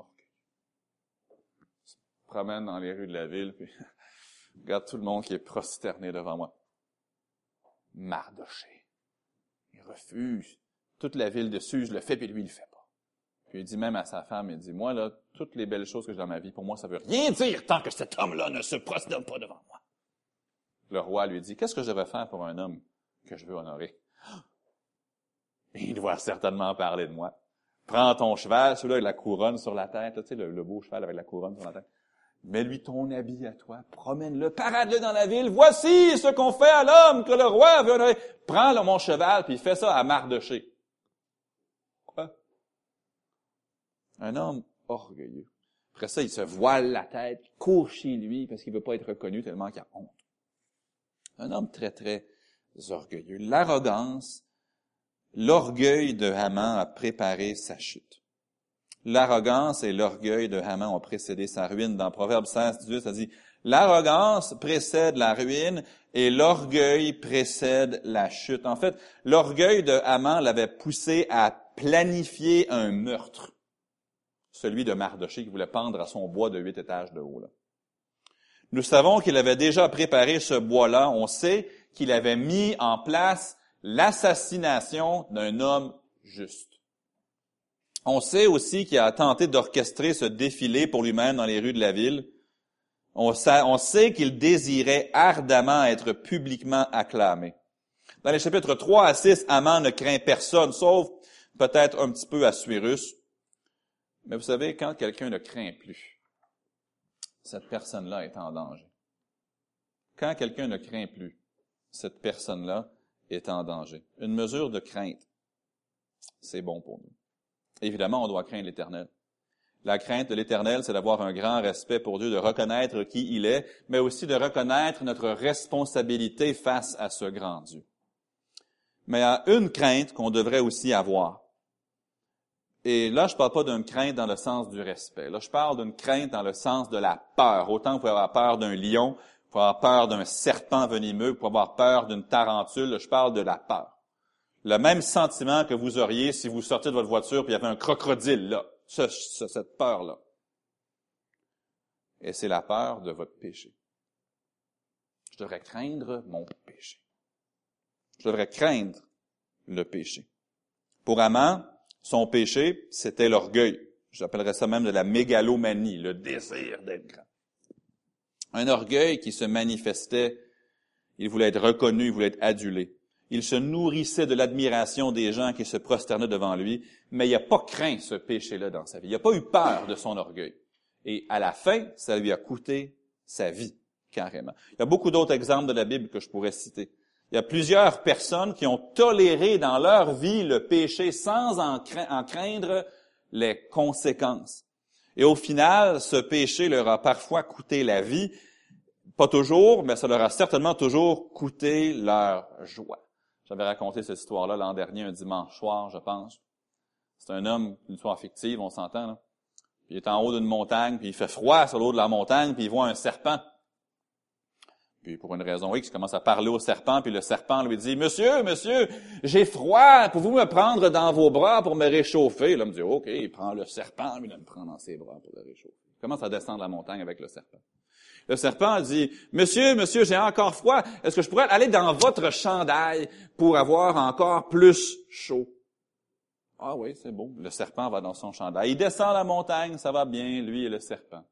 Je me promène dans les rues de la ville, puis regarde tout le monde qui est prosterné devant moi. Mardoché. Il refuse. Toute la ville dessus, je le fais, puis lui, il le fait pas. Puis il dit même à sa femme, il dit, moi, là, toutes les belles choses que j'ai dans ma vie, pour moi, ça veut rien dire tant que cet homme-là ne se prosterne pas devant moi. Le roi lui dit, qu'est-ce que je devrais faire pour un homme que je veux honorer? Il doit certainement parler de moi. Prends ton cheval, celui-là avec la couronne sur la tête, tu sais, le, beau cheval avec la couronne sur la tête. Mets-lui ton habit à toi, promène-le, parade-le dans la ville. Voici ce qu'on fait à l'homme que le roi veut honorer. Prends le mon cheval, puis fais ça à Mardoché. Un homme orgueilleux. Après ça, il se voile la tête, court chez lui parce qu'il veut pas être reconnu tellement qu'il a honte. Un homme très, très orgueilleux. L'arrogance, l'orgueil de Haman a préparé sa chute. L'arrogance et l'orgueil de Haman ont précédé sa ruine. Dans Proverbe 16, 18, ça dit, l'arrogance précède la ruine et l'orgueil précède la chute. En fait, l'orgueil de Haman l'avait poussé à planifier un meurtre. Celui de Mardoché qui voulait pendre à son bois de huit étages de haut. Nous savons qu'il avait déjà préparé ce bois-là. On sait qu'il avait mis en place l'assassination d'un homme juste. On sait aussi qu'il a tenté d'orchestrer ce défilé pour lui-même dans les rues de la ville. On sait, qu'il désirait ardemment être publiquement acclamé. Dans les chapitres 3 à 6, Amand ne craint personne, sauf peut-être un petit peu Assuérus. Mais vous savez, quand quelqu'un ne craint plus, cette personne-là est en danger. Quand quelqu'un ne craint plus, cette personne-là est en danger. Une mesure de crainte, c'est bon pour nous. Évidemment, on doit craindre l'Éternel. La crainte de l'Éternel, c'est d'avoir un grand respect pour Dieu, de reconnaître qui il est, mais aussi de reconnaître notre responsabilité face à ce grand Dieu. Mais il y a une crainte qu'on devrait aussi avoir. Et là, je ne parle pas d'une crainte dans le sens du respect. Là, je parle d'une crainte dans le sens de la peur. Autant vous pouvez avoir peur d'un lion, vous pouvez avoir peur d'un serpent venimeux, vous pouvez avoir peur d'une tarentule. Je parle de la peur le même sentiment que vous auriez si vous sortiez de votre voiture et il y avait un crocodile là, cette peur-là. Et c'est la peur de votre péché. Je devrais craindre mon péché. Je devrais craindre le péché. Pour Amand, son péché, c'était l'orgueil. J'appellerais ça même de la mégalomanie, le désir d'être grand. Un orgueil qui se manifestait, il voulait être reconnu, il voulait être adulé. Il se nourrissait de l'admiration des gens qui se prosternaient devant lui, mais il n'a pas craint ce péché-là dans sa vie. Il n'a pas eu peur de son orgueil. Et à la fin, ça lui a coûté sa vie, carrément. Il y a beaucoup d'autres exemples de la Bible que je pourrais citer. Il y a plusieurs personnes qui ont toléré dans leur vie le péché sans en, craindre les conséquences. Et au final, ce péché leur a parfois coûté la vie, pas toujours, mais ça leur a certainement toujours coûté leur joie. J'avais raconté cette histoire-là l'an dernier, un dimanche soir, je pense. C'est un homme, une histoire fictive, on s'entend, il est en haut d'une montagne, puis il fait froid sur l'eau de la montagne, puis il voit un serpent. Puis pour une raison X, il commence à parler au serpent, puis le serpent lui dit, Monsieur, monsieur, j'ai froid, pouvez-vous me prendre dans vos bras pour me réchauffer? L'homme dit, OK, il prend le serpent, il me prend dans ses bras pour le réchauffer. Il commence à descendre la montagne avec le serpent. Le serpent dit, Monsieur, monsieur, j'ai encore froid. Est-ce que je pourrais aller dans votre chandail pour avoir encore plus chaud? Ah oui, c'est beau. Le serpent va dans son chandail. Il descend la montagne, ça va bien, lui et le serpent.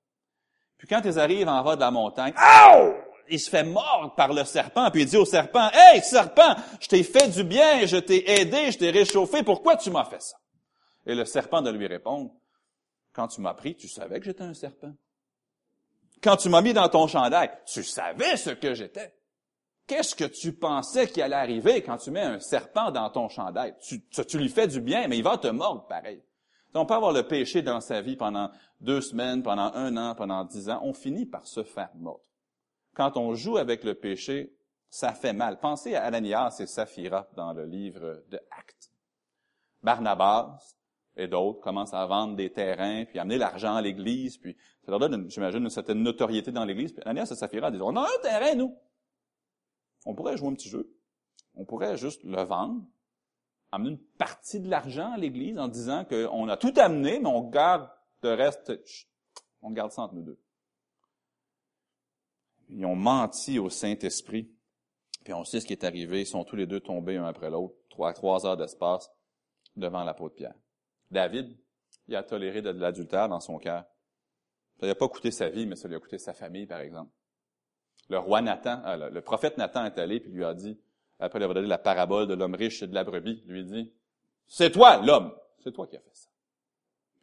Puis quand ils arrivent en bas de la montagne, Aouh! Il se fait mordre par le serpent, puis il dit au serpent, Hey, serpent, je t'ai fait du bien, je t'ai aidé, je t'ai réchauffé, pourquoi tu m'as fait ça? Et le serpent de lui répondre, Quand tu m'as pris, tu savais que j'étais un serpent. Quand tu m'as mis dans ton chandail, tu savais ce que j'étais. Qu'est-ce que tu pensais qui allait arriver quand tu mets un serpent dans ton chandail? Tu, tu, lui fais du bien, mais il va te mordre pareil. on peut avoir le péché dans sa vie pendant deux semaines, pendant un an, pendant dix ans. On finit par se faire mordre. Quand on joue avec le péché, ça fait mal. Pensez à Ananias et Saphira dans le livre de Actes. Barnabas, et d'autres commencent à vendre des terrains, puis amener l'argent à l'Église, puis ça leur donne, j'imagine, une certaine notoriété dans l'Église. Puis Ananias et Saphira disent, on a un terrain, nous. On pourrait jouer un petit jeu. On pourrait juste le vendre, amener une partie de l'argent à l'Église en disant qu'on a tout amené, mais on garde le reste, on garde ça entre nous deux. Ils ont menti au Saint-Esprit. Puis on sait ce qui est arrivé. Ils sont tous les deux tombés un après l'autre, trois, trois heures d'espace devant la peau de Pierre. David, il a toléré de l'adultère dans son cœur. Ça lui a pas coûté sa vie, mais ça lui a coûté sa famille, par exemple. Le roi Nathan, euh, le prophète Nathan est allé puis lui a dit, après lui avoir donné la parabole de l'homme riche et de la brebis, lui dit, c'est toi l'homme, c'est toi qui as fait ça.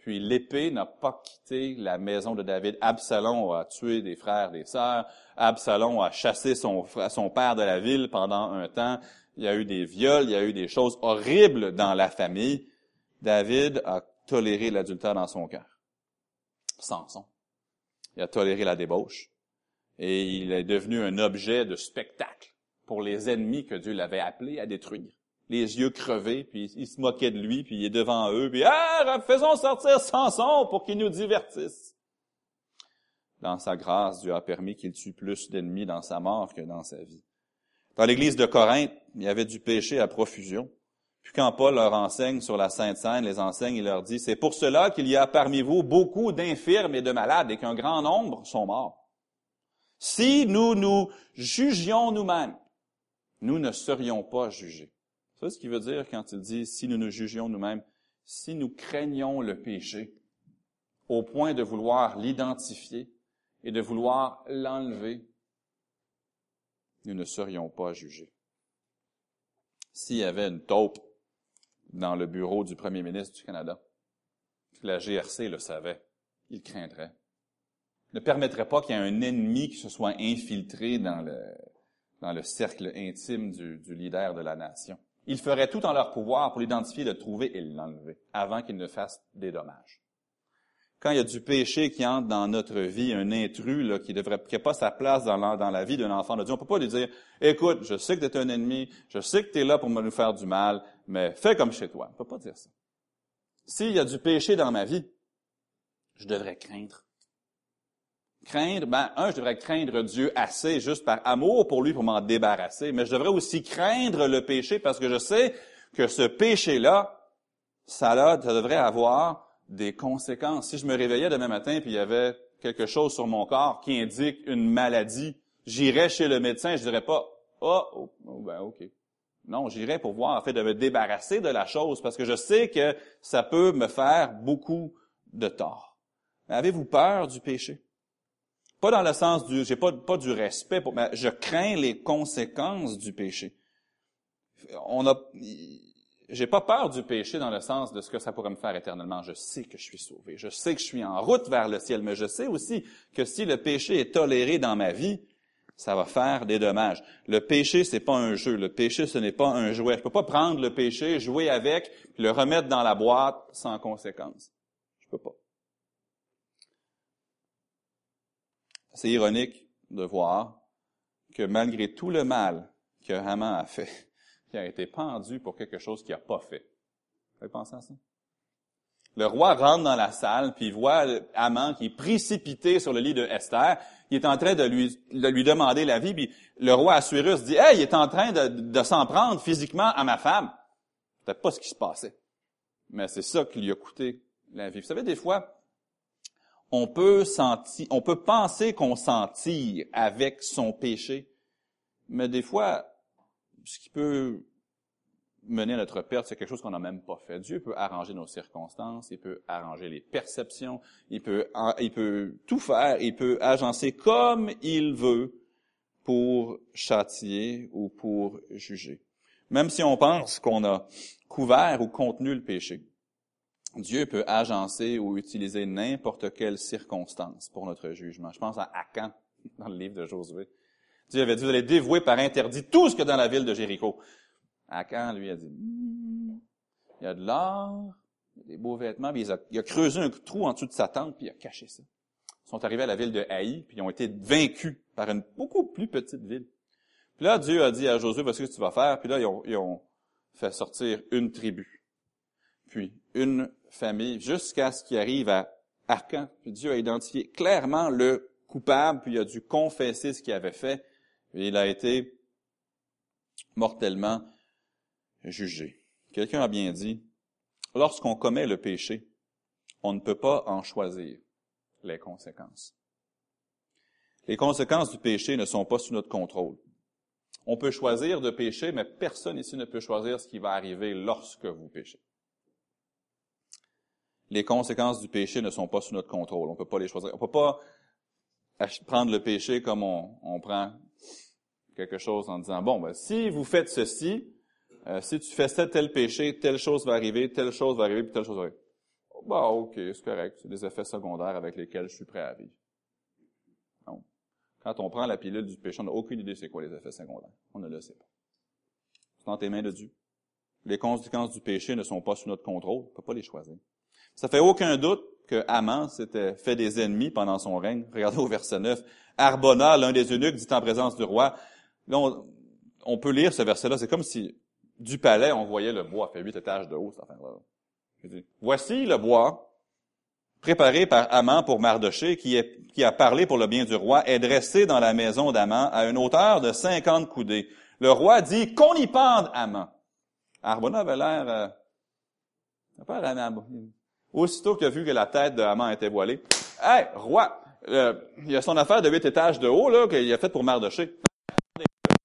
Puis l'épée n'a pas quitté la maison de David. Absalom a tué des frères, des sœurs. Absalom a chassé son, père de la ville pendant un temps. Il y a eu des viols, il y a eu des choses horribles dans la famille. David a toléré l'adultère dans son cœur. Samson. Il a toléré la débauche. Et il est devenu un objet de spectacle pour les ennemis que Dieu l'avait appelé à détruire. Les yeux crevés, puis il se moquait de lui, puis il est devant eux, puis « Ah, faisons sortir Samson pour qu'il nous divertisse. » Dans sa grâce, Dieu a permis qu'il tue plus d'ennemis dans sa mort que dans sa vie. Dans l'église de Corinthe, il y avait du péché à profusion. Puis quand Paul leur enseigne sur la Sainte Seine, les enseigne, il leur dit, c'est pour cela qu'il y a parmi vous beaucoup d'infirmes et de malades et qu'un grand nombre sont morts. Si nous nous jugions nous-mêmes, nous ne serions pas jugés. C'est ce qu'il veut dire quand il dit si nous nous jugions nous-mêmes, si nous craignons le péché au point de vouloir l'identifier et de vouloir l'enlever, nous ne serions pas jugés. S'il y avait une taupe dans le bureau du premier ministre du Canada. La GRC le savait. Il craindrait. Ne permettrait pas qu'il y ait un ennemi qui se soit infiltré dans le, dans le cercle intime du leader de la nation. Ils feraient tout en leur pouvoir pour l'identifier, le trouver et l'enlever avant qu'il ne fasse des dommages quand il y a du péché qui entre dans notre vie, un intrus là, qui devrait qui n'a pas sa place dans la, vie d'un enfant de Dieu, on peut pas lui dire Écoute, je sais que tu es un ennemi, je sais que tu es là pour me nous faire du mal, mais fais comme chez toi. On peut pas dire ça. S'il y a du péché dans ma vie, je devrais craindre. Craindre, ben, un, je devrais craindre Dieu assez juste par amour pour lui pour m'en débarrasser, mais je devrais aussi craindre le péché parce que je sais que ce péché-là, ça, ça devrait avoir des conséquences. Si je me réveillais demain matin puis il y avait quelque chose sur mon corps qui indique une maladie, j'irais chez le médecin, je dirais pas ah, oh, oh, ben ok. Non, j'irais pour voir en fait de me débarrasser de la chose parce que je sais que ça peut me faire beaucoup de tort. Avez-vous peur du péché? Pas dans le sens du j'ai pas pas du respect pour mais je crains les conséquences du péché. On a j'ai pas peur du péché dans le sens de ce que ça pourrait me faire éternellement. Je sais que je suis sauvé. Je sais que je suis en route vers le ciel, mais je sais aussi que si le péché est toléré dans ma vie, ça va faire des dommages. Le péché, c'est pas un jeu. Le péché, ce n'est pas un jouet. Je peux pas prendre le péché, jouer avec, puis le remettre dans la boîte sans conséquence. Je peux pas. C'est ironique de voir que malgré tout le mal que Haman a fait, qui a été pendu pour quelque chose qu'il n'a pas fait. Vous avez pensé à ça? Le roi rentre dans la salle, puis il voit Amant qui est précipité sur le lit de Esther. Il est en train de lui, de lui demander la vie, puis le roi Assuérus dit, « Hey, il est en train de, de s'en prendre physiquement à ma femme. » C'était pas ce qui se passait. Mais c'est ça qui lui a coûté la vie. Vous savez, des fois, on peut sentir, on peut penser qu'on s'en tire avec son péché, mais des fois, ce qui peut mener à notre perte, c'est quelque chose qu'on n'a même pas fait. Dieu peut arranger nos circonstances, il peut arranger les perceptions, il peut, il peut tout faire, il peut agencer comme il veut pour châtier ou pour juger. Même si on pense qu'on a couvert ou contenu le péché, Dieu peut agencer ou utiliser n'importe quelle circonstance pour notre jugement. Je pense à Akan dans le livre de Josué. Dieu avait dit, vous allez dévouer par interdit tout ce que dans la ville de Jéricho. Akan, lui, a dit, hmm, il y a de l'or, des beaux vêtements, puis il a, il a, creusé un trou en dessous de sa tente, puis il a caché ça. Ils sont arrivés à la ville de Haï, puis ils ont été vaincus par une beaucoup plus petite ville. Puis là, Dieu a dit à Josué, voici ce que tu vas faire. Puis là, ils ont, ils ont fait sortir une tribu, puis une famille, jusqu'à ce qu'il arrive à Arcan. Puis Dieu a identifié clairement le coupable, puis il a dû confesser ce qu'il avait fait il a été mortellement jugé. Quelqu'un a bien dit, lorsqu'on commet le péché, on ne peut pas en choisir les conséquences. Les conséquences du péché ne sont pas sous notre contrôle. On peut choisir de pécher, mais personne ici ne peut choisir ce qui va arriver lorsque vous péchez. Les conséquences du péché ne sont pas sous notre contrôle. On peut pas les choisir. On peut pas prendre le péché comme on, on prend quelque chose en disant, bon, ben, si vous faites ceci, euh, si tu fais tel, tel péché, telle chose va arriver, telle chose va arriver, puis telle chose va arriver. Bah, ok, c'est correct. C'est des effets secondaires avec lesquels je suis prêt à vivre. Non. Quand on prend la pilule du péché, on n'a aucune idée c'est quoi les effets secondaires. On ne le sait pas. C'est dans tes mains de Dieu. Les conséquences du péché ne sont pas sous notre contrôle. On ne peut pas les choisir. Ça fait aucun doute que Haman s'était fait des ennemis pendant son règne. Regardez au verset 9. Arbona, l'un des eunuques, dit en présence du roi. Là, on, peut lire ce verset-là. C'est comme si du palais, on voyait le bois, fait huit étages de haut. Voici le bois préparé par Haman pour Mardoché, qui a parlé pour le bien du roi, est dressé dans la maison d'Aman à une hauteur de cinquante coudées. Le roi dit qu'on y pende Haman. Arbona avait l'air... Euh, aussitôt qu'il a vu que la tête de Haman était voilée, « Hey, roi, euh, il y a son affaire de huit étages de haut là qu'il a fait pour Mardoché.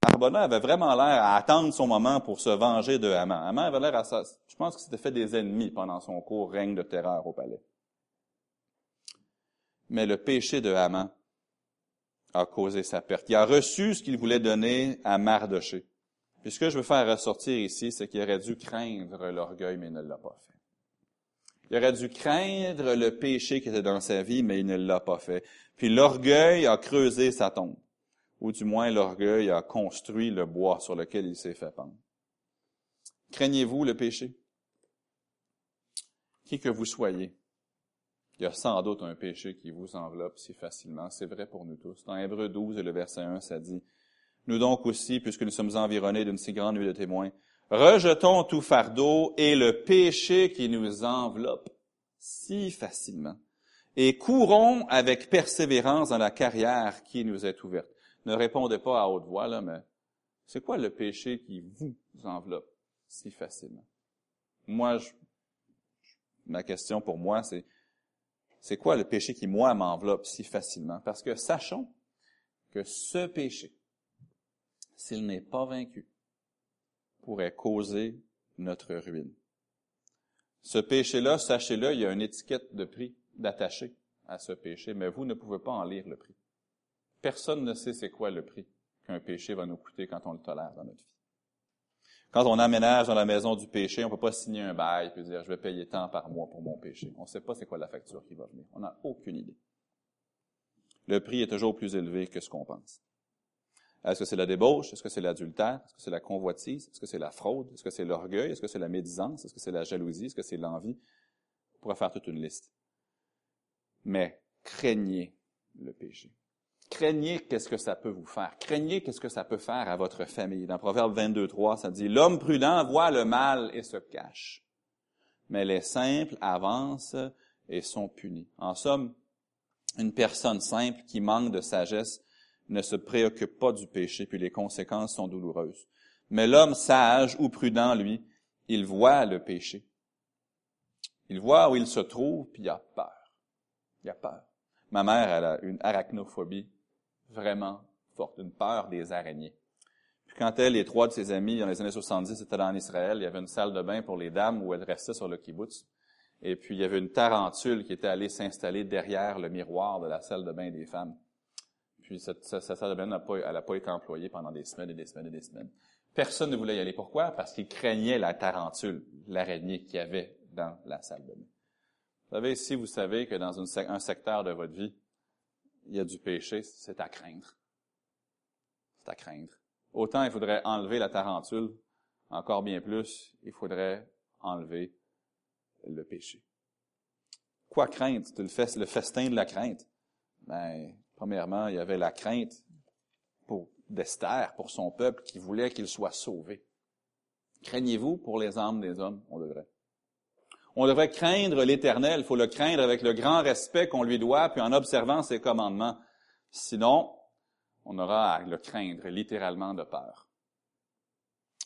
Arbona avait vraiment l'air à attendre son moment pour se venger de Haman. Haman avait l'air à ça. Je pense qu'il s'était fait des ennemis pendant son court règne de terreur au palais. Mais le péché de Haman a causé sa perte. Il a reçu ce qu'il voulait donner à Mardoché. Puis ce que je veux faire ressortir ici, c'est qu'il aurait dû craindre l'orgueil, mais il ne l'a pas fait. Il aurait dû craindre le péché qui était dans sa vie, mais il ne l'a pas fait. Puis l'orgueil a creusé sa tombe ou du moins l'orgueil a construit le bois sur lequel il s'est fait pendre. Craignez-vous le péché? Qui que vous soyez, il y a sans doute un péché qui vous enveloppe si facilement. C'est vrai pour nous tous. Dans Hébreu 12, le verset 1, ça dit, Nous donc aussi, puisque nous sommes environnés d'une si grande nuit de témoins, rejetons tout fardeau et le péché qui nous enveloppe si facilement, et courons avec persévérance dans la carrière qui nous est ouverte ne répondez pas à haute voix, là, mais c'est quoi le péché qui vous enveloppe si facilement? Moi, ma question pour moi, c'est, c'est quoi le péché qui, moi, m'enveloppe si facilement? Parce que sachons que ce péché, s'il n'est pas vaincu, pourrait causer notre ruine. Ce péché-là, sachez-le, il y a une étiquette de prix d'attaché à ce péché, mais vous ne pouvez pas en lire le prix. Personne ne sait c'est quoi le prix qu'un péché va nous coûter quand on le tolère dans notre vie. Quand on aménage dans la maison du péché, on ne peut pas signer un bail et dire je vais payer tant par mois pour mon péché. On ne sait pas c'est quoi la facture qui va venir. On n'a aucune idée. Le prix est toujours plus élevé que ce qu'on pense. Est-ce que c'est la débauche? Est-ce que c'est l'adultère? Est-ce que c'est la convoitise? Est-ce que c'est la fraude? Est-ce que c'est l'orgueil? Est-ce que c'est la médisance? Est-ce que c'est la jalousie? Est-ce que c'est l'envie? On pourrait faire toute une liste. Mais craignez le péché. Craignez qu'est-ce que ça peut vous faire. Craignez qu'est-ce que ça peut faire à votre famille. Dans Proverbe 22, 3, ça dit, l'homme prudent voit le mal et se cache. Mais les simples avancent et sont punis. En somme, une personne simple qui manque de sagesse ne se préoccupe pas du péché, puis les conséquences sont douloureuses. Mais l'homme sage ou prudent, lui, il voit le péché. Il voit où il se trouve, puis il a peur. Il a peur. Ma mère, elle a une arachnophobie vraiment forte, une peur des araignées. Puis quand elle et trois de ses amis, dans les années 70, étaient en Israël, il y avait une salle de bain pour les dames où elles restaient sur le kibbutz. Et puis il y avait une tarentule qui était allée s'installer derrière le miroir de la salle de bain des femmes. Puis cette, salle de bain n'a pas, été employée pendant des semaines et des semaines et des semaines. Personne ne voulait y aller. Pourquoi? Parce qu'ils craignaient la tarentule, l'araignée qu'il y avait dans la salle de bain. Vous savez, si vous savez que dans un secteur de votre vie, il y a du péché, c'est à craindre. C'est à craindre. Autant il faudrait enlever la tarentule, encore bien plus, il faudrait enlever le péché. Quoi craindre? Le, le festin de la crainte. Ben, premièrement, il y avait la crainte pour d'Esther, pour son peuple, qui voulait qu'il soit sauvé. Craignez-vous pour les âmes des hommes? On devrait. On devrait craindre l'Éternel. Il faut le craindre avec le grand respect qu'on lui doit, puis en observant ses commandements. Sinon, on aura à le craindre littéralement de peur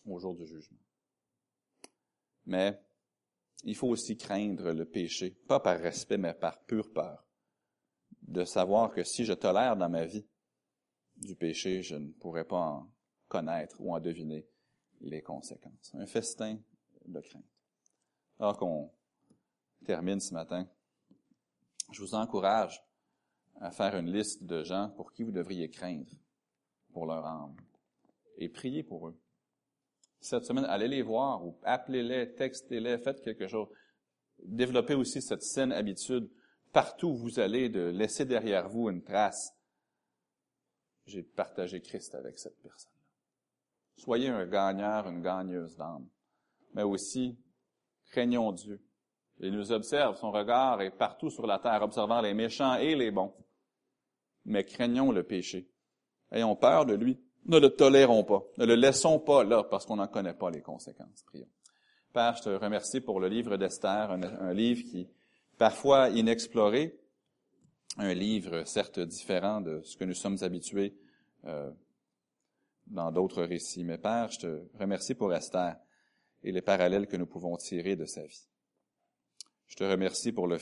au jour du jugement. Mais il faut aussi craindre le péché, pas par respect, mais par pure peur, de savoir que si je tolère dans ma vie du péché, je ne pourrai pas en connaître ou en deviner les conséquences. Un festin de crainte. Alors qu'on termine ce matin, je vous encourage à faire une liste de gens pour qui vous devriez craindre pour leur âme et prier pour eux. Cette semaine, allez les voir ou appelez-les, textez-les, faites quelque chose. Développez aussi cette saine habitude partout où vous allez de laisser derrière vous une trace. J'ai partagé Christ avec cette personne. Soyez un gagneur, une gagneuse d'âme, mais aussi craignons Dieu Il nous observe, son regard est partout sur la terre, observant les méchants et les bons. Mais craignons le péché. Ayons peur de lui. Ne le tolérons pas. Ne le laissons pas là parce qu'on n'en connaît pas les conséquences. Prions. Père, je te remercie pour le livre d'Esther, un, livre qui, parfois inexploré, un livre certes différent de ce que nous sommes habitués euh, dans d'autres récits. Mais Père, je te remercie pour Esther et les parallèles que nous pouvons tirer de sa vie. Je te remercie pour le